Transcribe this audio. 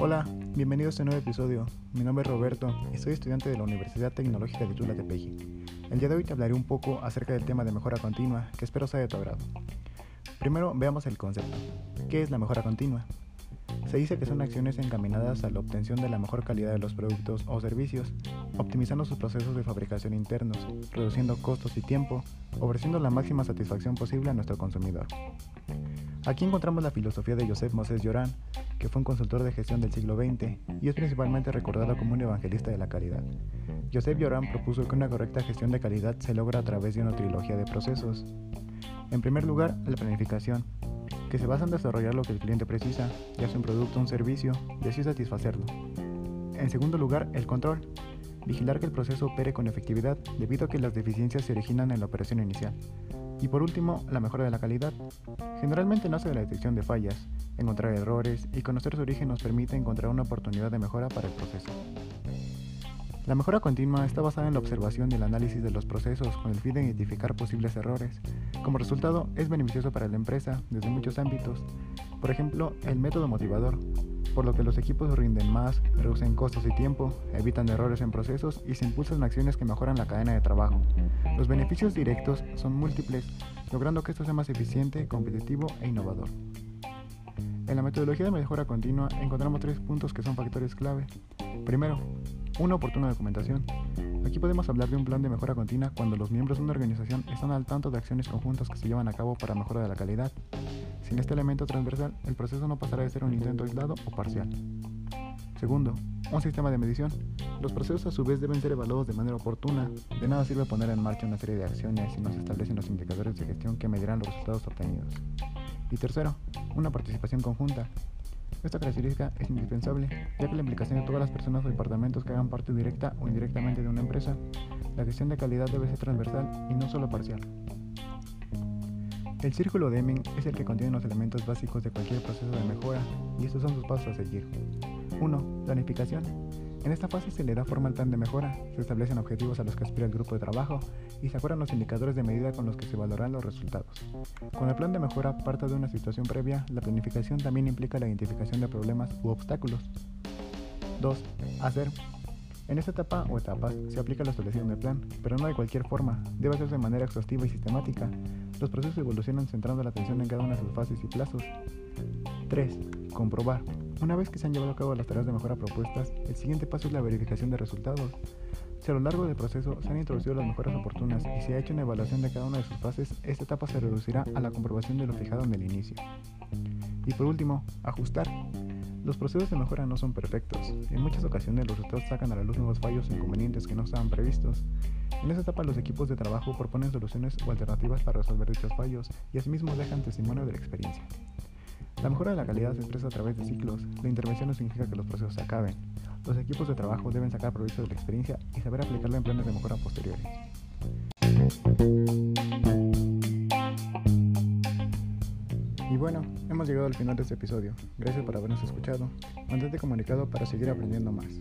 Hola, bienvenido a este nuevo episodio. Mi nombre es Roberto y soy estudiante de la Universidad Tecnológica de Tula Tepeji. El día de hoy te hablaré un poco acerca del tema de mejora continua, que espero sea de tu agrado. Primero veamos el concepto. ¿Qué es la mejora continua? Se dice que son acciones encaminadas a la obtención de la mejor calidad de los productos o servicios, optimizando sus procesos de fabricación internos, reduciendo costos y tiempo, ofreciendo la máxima satisfacción posible a nuestro consumidor. Aquí encontramos la filosofía de Joseph Moses Llorán, que fue un consultor de gestión del siglo XX y es principalmente recordado como un evangelista de la calidad. Joseph Llorán propuso que una correcta gestión de calidad se logra a través de una trilogía de procesos. En primer lugar, la planificación, que se basa en desarrollar lo que el cliente precisa, ya sea un producto o un servicio, y así satisfacerlo. En segundo lugar, el control. Vigilar que el proceso opere con efectividad debido a que las deficiencias se originan en la operación inicial. Y por último, la mejora de la calidad. Generalmente nace de la detección de fallas, encontrar errores y conocer su origen nos permite encontrar una oportunidad de mejora para el proceso. La mejora continua está basada en la observación y el análisis de los procesos con el fin de identificar posibles errores. Como resultado, es beneficioso para la empresa desde muchos ámbitos. Por ejemplo, el método motivador, por lo que los equipos rinden más, reducen costos y tiempo, evitan errores en procesos y se impulsan acciones que mejoran la cadena de trabajo. Los beneficios directos son múltiples, logrando que esto sea más eficiente, competitivo e innovador. En la metodología de mejora continua encontramos tres puntos que son factores clave. Primero, una oportuna documentación. Aquí podemos hablar de un plan de mejora continua cuando los miembros de una organización están al tanto de acciones conjuntas que se llevan a cabo para mejora de la calidad. Sin este elemento transversal, el proceso no pasará de ser un intento aislado o parcial. Segundo, un sistema de medición. Los procesos a su vez deben ser evaluados de manera oportuna. De nada sirve poner en marcha una serie de acciones si no se establecen los indicadores de gestión que medirán los resultados obtenidos. Y tercero, una participación conjunta. Esta característica es indispensable, ya que la implicación de todas las personas o departamentos que hagan parte directa o indirectamente de una empresa, la gestión de calidad debe ser transversal y no solo parcial. El círculo de Deming es el que contiene los elementos básicos de cualquier proceso de mejora y estos son sus pasos a seguir. 1. Planificación. En esta fase se le da forma al plan de mejora, se establecen objetivos a los que aspira el grupo de trabajo y se acuerdan los indicadores de medida con los que se valorarán los resultados. Cuando el plan de mejora parte de una situación previa, la planificación también implica la identificación de problemas u obstáculos. 2. Hacer. En esta etapa o etapas se aplica la establección del plan, pero no de cualquier forma, debe hacerse de manera exhaustiva y sistemática. Los procesos evolucionan centrando la atención en cada una de sus fases y plazos. 3. Comprobar. Una vez que se han llevado a cabo las tareas de mejora propuestas, el siguiente paso es la verificación de resultados. Si a lo largo del proceso se han introducido las mejoras oportunas y se ha hecho una evaluación de cada una de sus fases, esta etapa se reducirá a la comprobación de lo fijado en el inicio. Y por último, ajustar. Los procesos de mejora no son perfectos. En muchas ocasiones los resultados sacan a la luz nuevos fallos inconvenientes que no estaban previstos. En esta etapa los equipos de trabajo proponen soluciones o alternativas para resolver dichos fallos y asimismo dejan testimonio de la experiencia. La mejora de la calidad se expresa a través de ciclos. La intervención no significa que los procesos se acaben. Los equipos de trabajo deben sacar provecho de la experiencia y saber aplicarla en planes de mejora posteriores. Y bueno, hemos llegado al final de este episodio. Gracias por habernos escuchado. Mantente comunicado para seguir aprendiendo más.